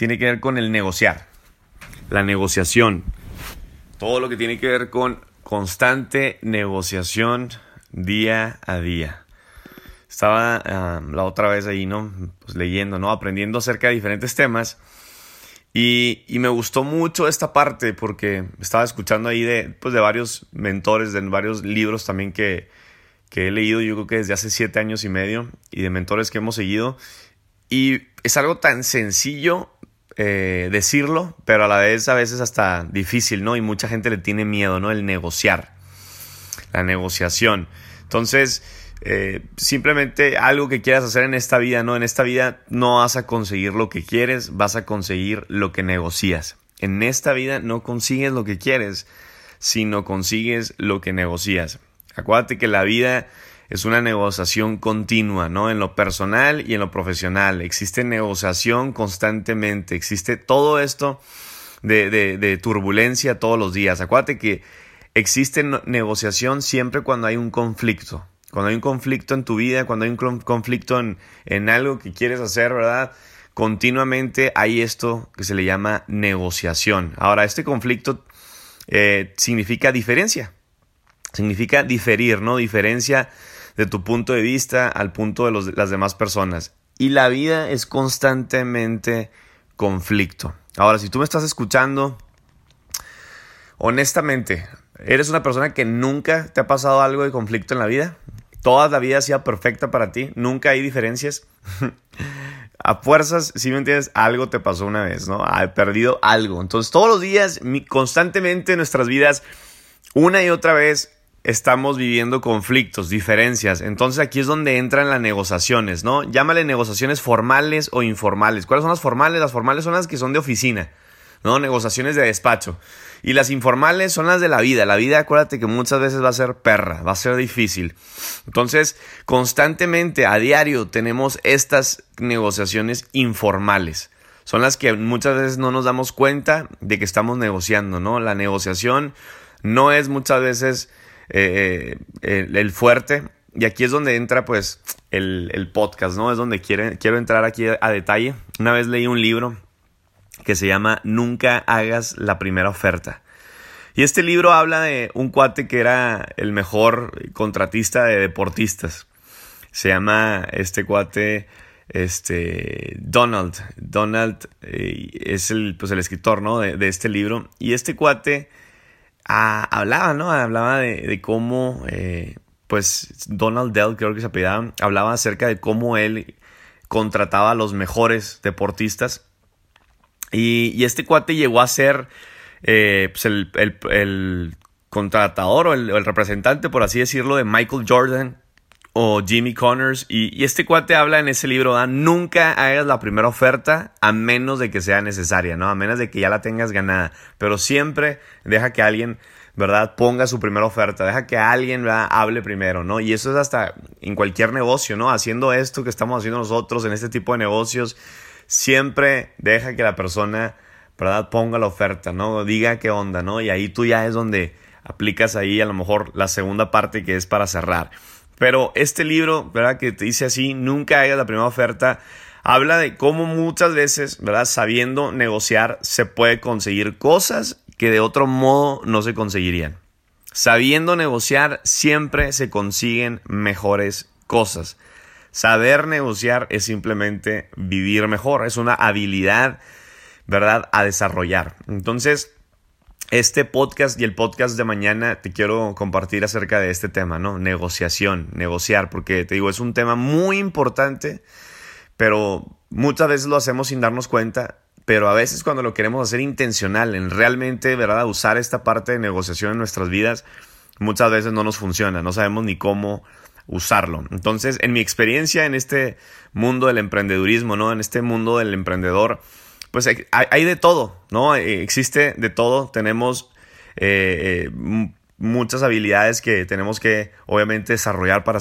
tiene que ver con el negociar, la negociación, todo lo que tiene que ver con constante negociación día a día. Estaba la otra vez ahí, ¿no? Pues leyendo, ¿no? Aprendiendo acerca de diferentes temas. Y, me gustó mucho esta parte porque estaba escuchando ahí de, pues de varios mentores, de varios libros también que, que he leído, yo creo que desde hace siete años y medio, y de mentores que hemos seguido. Y es algo tan sencillo eh, decirlo, pero a la vez a veces hasta difícil, ¿no? Y mucha gente le tiene miedo, ¿no? El negociar, la negociación. Entonces, eh, simplemente algo que quieras hacer en esta vida, ¿no? En esta vida no vas a conseguir lo que quieres, vas a conseguir lo que negocias. En esta vida no consigues lo que quieres, sino consigues lo que negocias. Acuérdate que la vida es una negociación continua, ¿no? En lo personal y en lo profesional. Existe negociación constantemente. Existe todo esto de, de, turbulencia todos los días. Acuérdate que existe negociación siempre cuando hay un conflicto. Cuando hay un conflicto en tu vida, cuando hay un conflicto en, en algo que quieres hacer, ¿verdad? Continuamente hay esto que se le llama negociación. Ahora, este conflicto eh, significa diferencia. Significa diferir, ¿no? Diferencia de tu punto de vista al punto de las demás personas. Y la vida es constantemente conflicto. Ahora, si tú me estás escuchando, honestamente, ¿eres una persona que nunca te ha pasado algo de conflicto en la vida? ¿Toda la vida ha sido perfecta para ti? ¿Nunca hay diferencias? a fuerzas, si me entiendes, algo te pasó una vez, ¿no? Ha perdido algo. Entonces, todos los días, constantemente en nuestras vidas, una y otra vez, estamos viviendo conflictos, diferencias. Entonces aquí es donde entran las negociaciones, ¿no? Llámale negociaciones formales o informales. ¿Cuáles son las formales? Las formales son las que son de oficina, ¿no? Negociaciones de despacho. Y las informales son las de la vida. La vida, acuérdate que muchas veces va a ser perra, va a ser difícil. Entonces, constantemente, a diario, tenemos estas negociaciones informales. Son las que muchas veces no nos damos cuenta de que estamos negociando, ¿no? La negociación no es muchas veces eh, eh, el, fuerte. Y aquí es donde entra pues el, podcast, ¿no? Es donde quiero, entrar aquí a, detalle. Una vez leí un libro que se llama Nunca hagas la primera oferta. Y este libro habla de un cuate que era el mejor contratista de deportistas. Se llama este cuate este Donald. Donald eh, es el, pues, el escritor ¿no? de, de, este libro. Y este cuate hablaba, ¿no? Hablaba de, cómo, eh, pues, Donald Dell, creo que se apellidaba, hablaba acerca de cómo él contrataba a los mejores deportistas. Y, este cuate llegó a ser eh, pues el, contratador o el, representante, por así decirlo, de Michael Jordan o Jimmy Connors. Y, este cuate habla en ese libro, nunca hagas la primera oferta a menos de que sea necesaria, ¿no? A menos de que ya la tengas ganada. Pero siempre deja que alguien, ¿verdad? Ponga su primera oferta, deja que alguien hable primero, ¿no? Y eso es hasta en cualquier negocio, ¿no? Haciendo esto que estamos haciendo nosotros en este tipo de negocios, siempre deja que la persona, ¿verdad? Ponga la oferta, ¿no? Diga qué onda, ¿no? Y ahí tú ya es donde aplicas ahí a lo mejor la segunda parte que es para cerrar. Pero este libro, ¿verdad? Que te dice así, nunca hagas la primera oferta, habla de cómo muchas veces, ¿verdad? Sabiendo negociar se puede conseguir cosas que de otro modo no se conseguirían. Sabiendo negociar siempre se consiguen mejores cosas. Saber negociar es simplemente vivir mejor, es una habilidad, ¿verdad?, a desarrollar. Entonces, este podcast y el podcast de mañana te quiero compartir acerca de este tema, ¿no? Negociación, negociar, porque te digo, es un tema muy importante, pero muchas veces lo hacemos sin darnos cuenta, pero a veces cuando lo queremos hacer intencional, en realmente, ¿verdad? Usar esta parte de negociación en nuestras vidas, muchas veces no nos funciona, no sabemos ni cómo usarlo. Entonces, en mi experiencia en este mundo del emprendedurismo, ¿no? En este mundo del emprendedor, pues hay, de todo, ¿no? Eh, existe de todo. Tenemos eh, eh, muchas habilidades que tenemos que, obviamente, desarrollar para,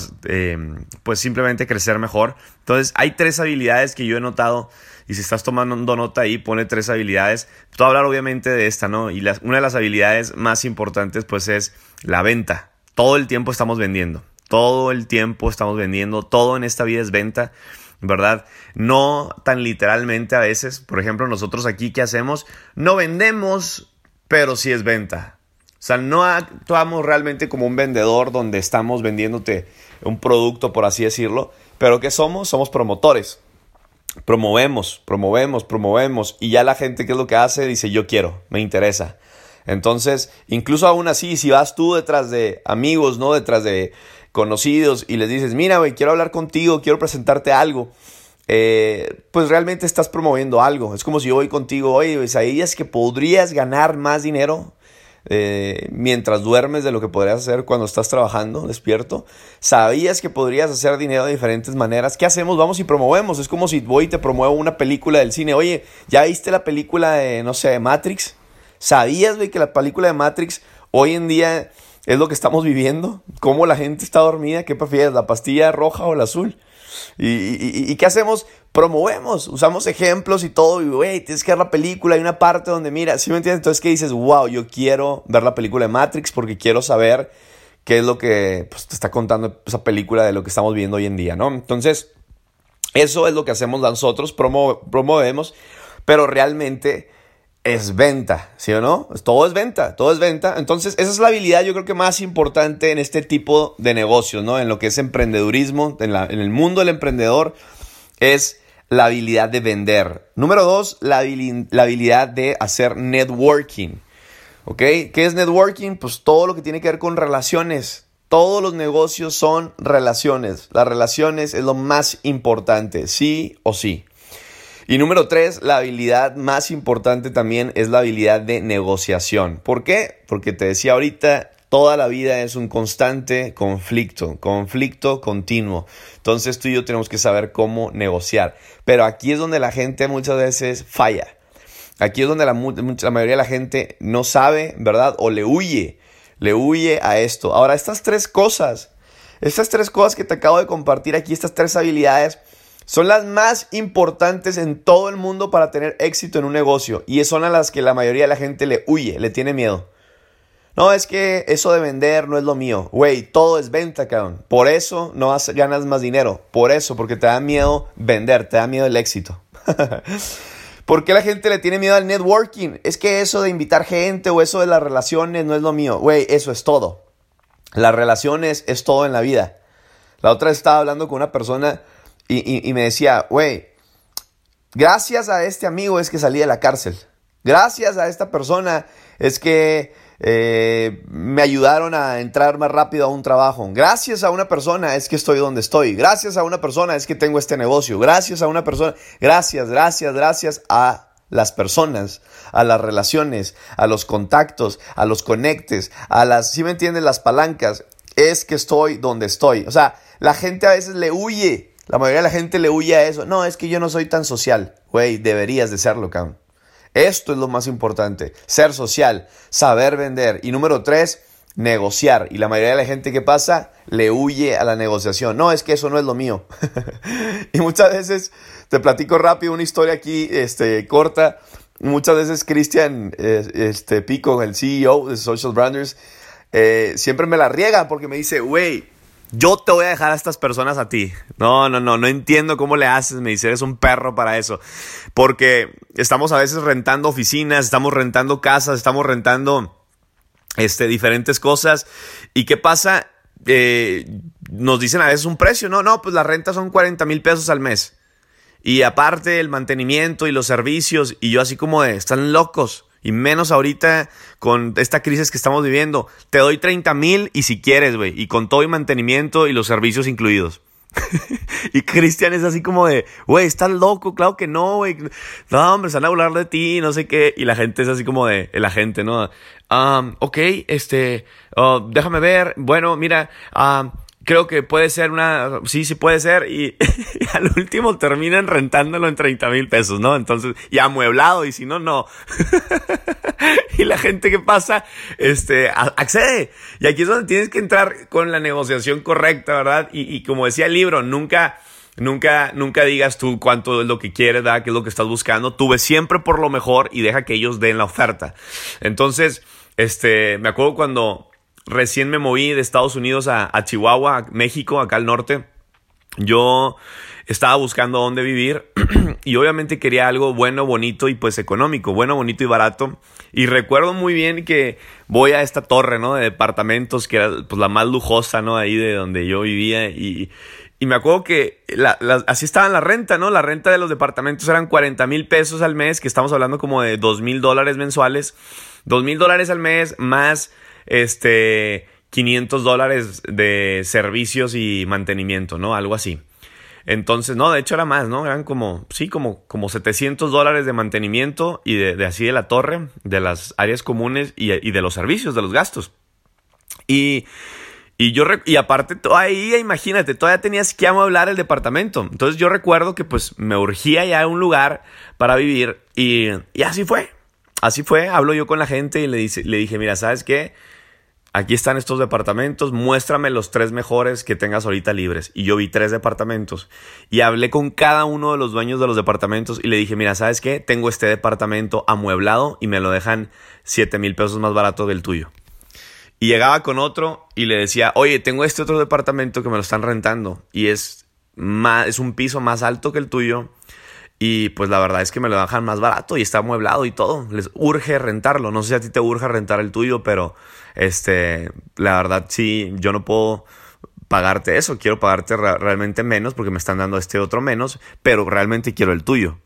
pues, simplemente crecer mejor. Entonces, hay tres habilidades que yo he notado. Y si estás tomando nota ahí, pone tres habilidades. A hablar, obviamente, de esta, ¿no? Y una de las habilidades más importantes, pues, es la venta. Todo el tiempo estamos vendiendo. Todo el tiempo estamos vendiendo. Todo en esta vida es venta. ¿Verdad? No tan literalmente a veces. Por ejemplo, nosotros aquí, ¿qué hacemos? No vendemos, pero sí es venta. O sea, no actuamos realmente como un vendedor donde estamos vendiéndote un producto, por así decirlo. Pero ¿qué somos? Somos promotores. Promovemos, promovemos, promovemos. Y ya la gente, ¿qué es lo que hace? Dice, yo quiero, me interesa. Entonces, incluso aún así, si vas tú detrás de amigos, ¿no? Detrás de conocidos y les dices, mira, güey, quiero hablar contigo, quiero presentarte algo. Eh, pues realmente estás promoviendo algo. Es como si yo voy contigo, oye, ¿sabías que podrías ganar más dinero eh, mientras duermes de lo que podrías hacer cuando estás trabajando despierto? ¿Sabías que podrías hacer dinero de diferentes maneras? ¿Qué hacemos? Vamos y promovemos. Es como si voy y te promuevo una película del cine. Oye, ¿ya viste la película de, no sé, de Matrix? ¿Sabías, güey, que la película de Matrix hoy en día es lo que estamos viviendo? ¿Cómo la gente está dormida? ¿Qué prefieres, la pastilla roja o la azul? ¿Y, qué hacemos? Promovemos, usamos ejemplos y todo. Y, güey, tienes que ver la película. Hay una parte donde, mira, ¿sí me entiendes? Entonces, ¿qué dices? Wow, yo quiero ver la película de Matrix porque quiero saber qué es lo que pues, te está contando esa película de lo que estamos viendo hoy en día, ¿no? Entonces, eso es lo que hacemos nosotros, promovemos, pero realmente es venta, ¿sí o no? Todo es venta, todo es venta. Entonces, esa es la habilidad yo creo que más importante en este tipo de negocios, ¿no? En lo que es emprendedurismo, en, el mundo del emprendedor, es la habilidad de vender. Número dos, la, la habilidad de hacer networking. ¿Ok? ¿Qué es networking? Pues todo lo que tiene que ver con relaciones. Todos los negocios son relaciones. Las relaciones es lo más importante, sí o sí. Y número tres, la habilidad más importante también es la habilidad de negociación. ¿Por qué? Porque te decía ahorita, toda la vida es un constante conflicto, conflicto continuo. Entonces tú y yo tenemos que saber cómo negociar. Pero aquí es donde la gente muchas veces falla. Aquí es donde la, la mayoría de la gente no sabe, ¿verdad? O le huye, le huye a esto. Ahora, estas tres cosas, estas tres cosas que te acabo de compartir aquí, estas tres habilidades, son las más importantes en todo el mundo para tener éxito en un negocio y son a las que la mayoría de la gente le huye, le tiene miedo. No, es que eso de vender no es lo mío. Güey, todo es venta, cabrón. Por eso no ganas más dinero. Por eso, porque te da miedo vender, te da miedo el éxito. ¿Por qué la gente le tiene miedo al networking? Es que eso de invitar gente o eso de las relaciones no es lo mío. Güey, eso es todo. Las relaciones es todo en la vida. La otra estaba hablando con una persona y, me decía, güey, gracias a este amigo es que salí de la cárcel. Gracias a esta persona es que eh, me ayudaron a entrar más rápido a un trabajo. Gracias a una persona es que estoy donde estoy. Gracias a una persona es que tengo este negocio. Gracias a una persona. Gracias, gracias, gracias a las personas, a las relaciones, a los contactos, a los conectes, a las, si me entiendes, las palancas. Es que estoy donde estoy. O sea, la gente a veces le huye la mayoría de la gente le huye a eso. No, es que yo no soy tan social. Güey, deberías de serlo, cabrón. Esto es lo más importante. Ser social, saber vender. Y número tres, negociar. Y la mayoría de la gente que pasa le huye a la negociación. No, es que eso no es lo mío. y muchas veces, te platico rápido una historia aquí, este, corta. Muchas veces Cristian eh, este, Pico, el CEO de Social Branders, eh, siempre me la riega porque me dice, güey, yo te voy a dejar a estas personas a ti. No, no, no, no entiendo cómo le haces, me dice, eres un perro para eso. Porque estamos a veces rentando oficinas, estamos rentando casas, estamos rentando este, diferentes cosas. ¿Y qué pasa? Eh, nos dicen a veces un precio, no, no, pues la renta son 40 mil pesos al mes. Y aparte el mantenimiento y los servicios, y yo así como de, están locos. Y menos ahorita con esta crisis que estamos viviendo. Te doy 30 mil y si quieres, güey. Y con todo y mantenimiento y los servicios incluidos. y Cristian es así como de, güey, estás loco, claro que no, güey. No, hombre, se van a hablar de ti, no sé qué. Y la gente es así como de, la gente, ¿no? Um, ok, este, oh, déjame ver. Bueno, mira, um, creo que puede ser una, sí, sí puede ser, y, al último terminan rentándolo en 30 mil pesos, ¿no? Entonces, y amueblado, y si no, no. y la gente que pasa, este, accede. Y aquí es donde tienes que entrar con la negociación correcta, ¿verdad? Y, como decía el libro, nunca... Nunca, nunca digas tú cuánto es lo que quieres, ¿verdad? qué es lo que estás buscando. Tú ves siempre por lo mejor y deja que ellos den la oferta. Entonces, este, me acuerdo cuando recién me moví de Estados Unidos a, Chihuahua, México, acá al norte. Yo estaba buscando dónde vivir y obviamente quería algo bueno, bonito y pues económico, bueno, bonito y barato. Y recuerdo muy bien que voy a esta torre, ¿no? De departamentos que era pues la más lujosa, ¿no? Ahí de donde yo vivía y, y me acuerdo que así estaba la renta, ¿no? La renta de los departamentos eran 40 mil pesos al mes, que estamos hablando como de 2 mil dólares mensuales. 2 mil dólares al mes más este 500 dólares de servicios y mantenimiento, ¿no? Algo así. Entonces, no, de hecho era más, ¿no? Eran como, sí, como, como 700 dólares de mantenimiento y de, así de la torre, de las áreas comunes y, y de los servicios, de los gastos. Y y yo y aparte ahí imagínate, todavía tenías que amueblar el departamento. Entonces yo recuerdo que pues me urgía ya un lugar para vivir y, y así fue. Así fue, hablo yo con la gente y le, dice, le dije, mira, ¿sabes qué? Aquí están estos departamentos, muéstrame los tres mejores que tengas ahorita libres. Y yo vi tres departamentos y hablé con cada uno de los dueños de los departamentos y le dije, mira, ¿sabes qué? Tengo este departamento amueblado y me lo dejan 7 mil pesos más barato del tuyo. Y llegaba con otro y le decía, oye, tengo este otro departamento que me lo están rentando y es, más, es un piso más alto que el tuyo. Y pues la verdad es que me lo dejan más barato y está amueblado y todo. Les urge rentarlo. No sé si a ti te urge rentar el tuyo, pero este, la verdad sí, yo no puedo pagarte eso, quiero pagarte realmente menos porque me están dando este otro menos, pero realmente quiero el tuyo.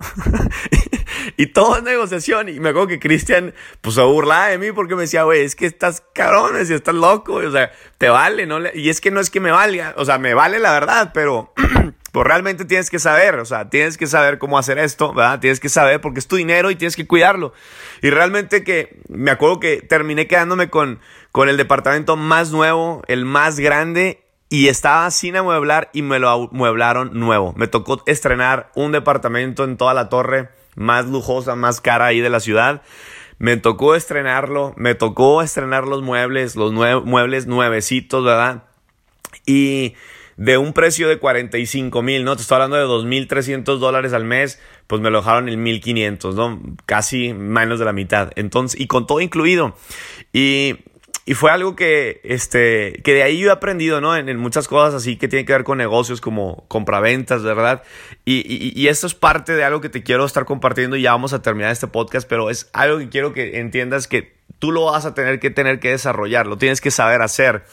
y todo es negociación. Y me acuerdo que Cristian, pues se burlaba de mí porque me decía, güey, es que estás cabrón, y estás loco, o sea, te vale, ¿no? Y es que no es que me valga, o sea, me vale la verdad, pero pues realmente tienes que saber, o sea, tienes que saber cómo hacer esto, ¿verdad? Tienes que saber porque es tu dinero y tienes que cuidarlo. Y realmente que me acuerdo que terminé quedándome con, con el departamento más nuevo, el más grande y estaba sin amueblar y me lo amueblaron nuevo. Me tocó estrenar un departamento en toda la torre más lujosa, más cara ahí de la ciudad. Me tocó estrenarlo, me tocó estrenar los muebles, los muebles nuevecitos, ¿verdad? Y de un precio de 45 mil, ¿no? Te estoy hablando de 2.300 dólares al mes, pues me lo dejaron en 1.500, ¿no? Casi menos de la mitad. Entonces, y con todo incluido. Y y fue algo que, este, que de ahí yo he aprendido, ¿no? En, muchas cosas así que tienen que ver con negocios como compraventas, ¿verdad? Y, y, esto es parte de algo que te quiero estar compartiendo y ya vamos a terminar este podcast, pero es algo que quiero que entiendas que tú lo vas a tener que tener que desarrollar, lo tienes que saber hacer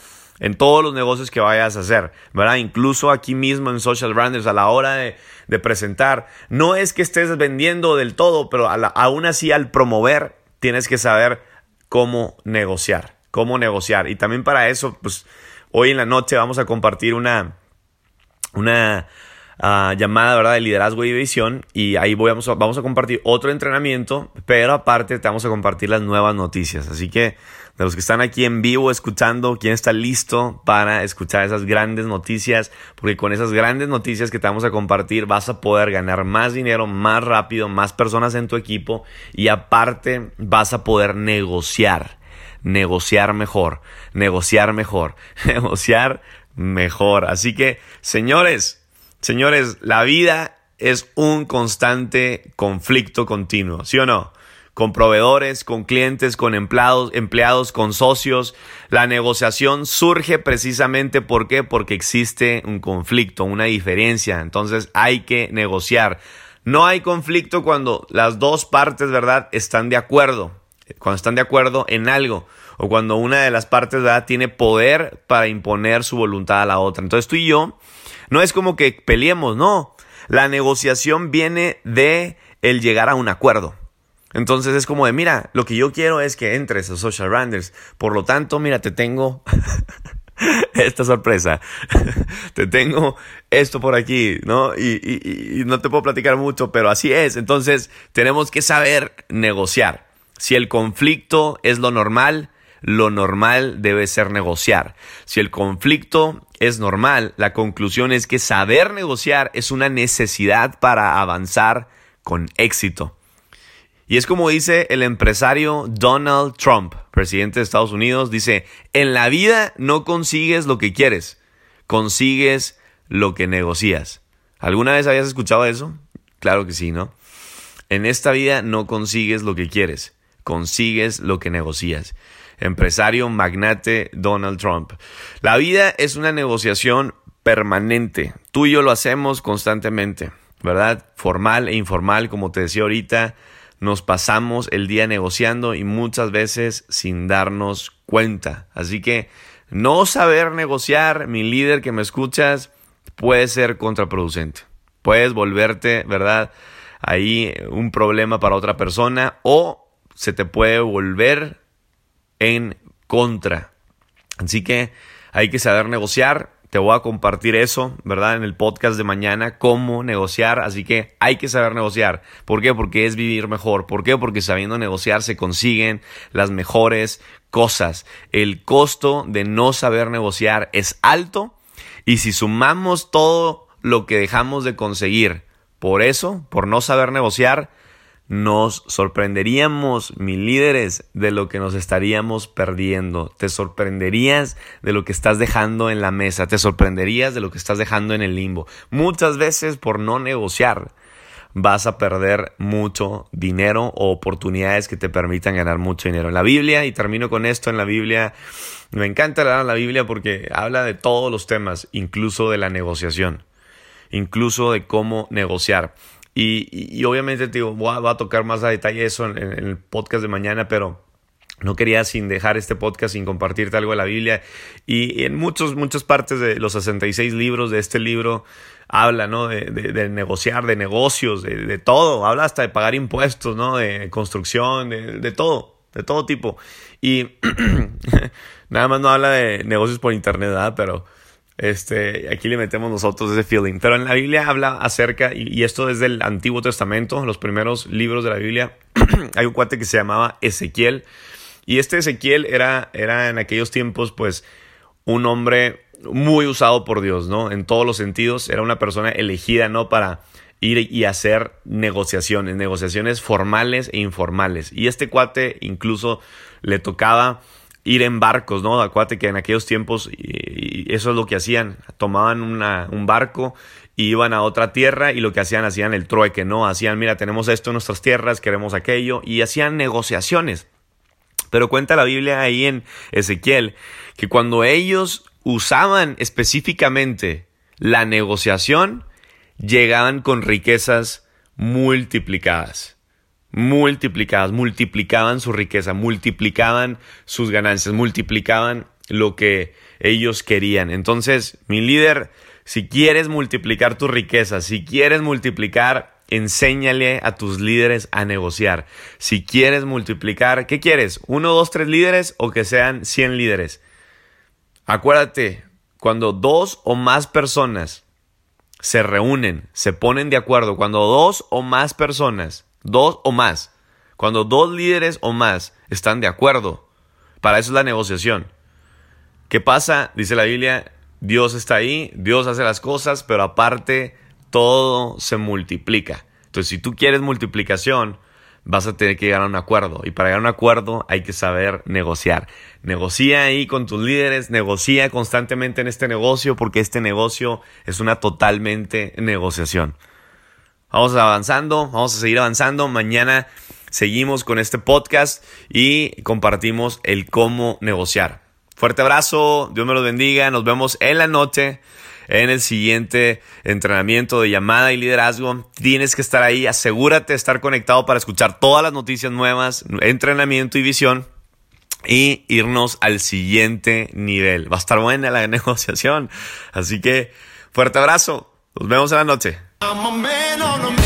en todos los negocios que vayas a hacer, ¿verdad? Incluso aquí mismo en Social Branders, a la hora de, presentar, no es que estés vendiendo del todo, pero aún así al promover, tienes que saber cómo negociar cómo negociar. Y también para eso, pues hoy en la noche vamos a compartir una, una ah, llamada ¿verdad? de liderazgo y visión y ahí vamos a, vamos a compartir otro entrenamiento, pero aparte te vamos a compartir las nuevas noticias. Así que de los que están aquí en vivo escuchando, ¿quién está listo para escuchar esas grandes noticias? Porque con esas grandes noticias que te vamos a compartir vas a poder ganar más dinero más rápido, más personas en tu equipo y aparte vas a poder negociar negociar mejor, negociar mejor, negociar mejor. Así que, señores, señores, la vida es un constante conflicto continuo, ¿sí o no? Con proveedores, con clientes, con empleados, empleados, con socios. La negociación surge precisamente porque existe un conflicto, una diferencia. Entonces hay que negociar. No hay conflicto cuando las dos partes, ¿verdad?, están de acuerdo cuando están de acuerdo en algo o cuando una de las partes tiene poder para imponer su voluntad a la otra. Entonces tú y yo no es como que peleemos, no. La negociación viene de el llegar a un acuerdo. Entonces es como de, mira, lo que yo quiero es que entres a Social Branders. Por lo tanto, mira, te tengo esta sorpresa. te tengo esto por aquí, ¿no? Y, y, no te puedo platicar mucho, pero así es. Entonces tenemos que saber negociar. Si el conflicto es lo normal, lo normal debe ser negociar. Si el conflicto es normal, la conclusión es que saber negociar es una necesidad para avanzar con éxito. Y es como dice el empresario Donald Trump, presidente de Estados Unidos, dice, en la vida no consigues lo que quieres, consigues lo que negocias. ¿Alguna vez habías escuchado eso? Claro que sí, ¿no? En esta vida no consigues lo que quieres, consigues lo que negocias. Empresario magnate Donald Trump. La vida es una negociación permanente. Tú y yo lo hacemos constantemente, ¿verdad? Formal e informal, como te decía ahorita, nos pasamos el día negociando y muchas veces sin darnos cuenta. Así que no saber negociar, mi líder que me escuchas, puede ser contraproducente. Puedes volverte, ¿verdad? Ahí un problema para otra persona o se te puede volver en contra. Así que hay que saber negociar. Te voy a compartir eso, ¿verdad? En el podcast de mañana, cómo negociar. Así que hay que saber negociar. ¿Por qué? Porque es vivir mejor. ¿Por qué? Porque sabiendo negociar se consiguen las mejores cosas. El costo de no saber negociar es alto. Y si sumamos todo lo que dejamos de conseguir por eso, por no saber negociar, nos sorprenderíamos, mis líderes, de lo que nos estaríamos perdiendo. Te sorprenderías de lo que estás dejando en la mesa. Te sorprenderías de lo que estás dejando en el limbo. Muchas veces por no negociar vas a perder mucho dinero o oportunidades que te permitan ganar mucho dinero. En la Biblia, y termino con esto, en la Biblia, me encanta leer la Biblia porque habla de todos los temas, incluso de la negociación, incluso de cómo negociar. Y, obviamente, te digo, voy a, tocar más a detalle eso en, el podcast de mañana, pero no quería sin dejar este podcast sin compartirte algo de la Biblia. Y, en muchos, muchas partes de los 66 libros de este libro habla, ¿no? De, negociar, de negocios, de, todo. Habla hasta de pagar impuestos, ¿no? De construcción, de, todo, de todo tipo. Y nada más no habla de negocios por internet, ¿verdad? Pero este, aquí le metemos nosotros ese feeling. Pero en la Biblia habla acerca, y, esto desde el Antiguo Testamento, los primeros libros de la Biblia, hay un cuate que se llamaba Ezequiel. Y este Ezequiel era, era en aquellos tiempos, pues, un hombre muy usado por Dios, ¿no? En todos los sentidos, era una persona elegida, ¿no? Para ir y hacer negociaciones, negociaciones formales e informales. Y este cuate incluso le tocaba ir en barcos, ¿no? Acuérdate que en aquellos tiempos y, eso es lo que hacían, tomaban un barco y iban a otra tierra y lo que hacían, hacían el trueque, ¿no? Hacían, mira, tenemos esto en nuestras tierras, queremos aquello y hacían negociaciones. Pero cuenta la Biblia ahí en Ezequiel que cuando ellos usaban específicamente la negociación, llegaban con riquezas multiplicadas multiplicadas, multiplicaban su riqueza, multiplicaban sus ganancias, multiplicaban lo que ellos querían. Entonces, mi líder, si quieres multiplicar tu riqueza, si quieres multiplicar, enséñale a tus líderes a negociar. Si quieres multiplicar, ¿qué quieres? ¿Uno, dos, tres líderes o que sean cien líderes? Acuérdate, cuando dos o más personas se reúnen, se ponen de acuerdo, cuando dos o más personas Dos o más. Cuando dos líderes o más están de acuerdo. Para eso es la negociación. ¿Qué pasa? Dice la Biblia, Dios está ahí, Dios hace las cosas, pero aparte todo se multiplica. Entonces, si tú quieres multiplicación, vas a tener que llegar a un acuerdo. Y para llegar a un acuerdo hay que saber negociar. Negocia ahí con tus líderes, negocia constantemente en este negocio, porque este negocio es una totalmente negociación. Vamos avanzando, vamos a seguir avanzando. Mañana seguimos con este podcast y compartimos el cómo negociar. Fuerte abrazo, Dios me los bendiga, nos vemos en la noche en el siguiente entrenamiento de llamada y liderazgo. Tienes que estar ahí, asegúrate de estar conectado para escuchar todas las noticias nuevas, entrenamiento y visión y irnos al siguiente nivel. Va a estar buena la negociación. Así que fuerte abrazo, nos vemos en la noche. I'm a man on a.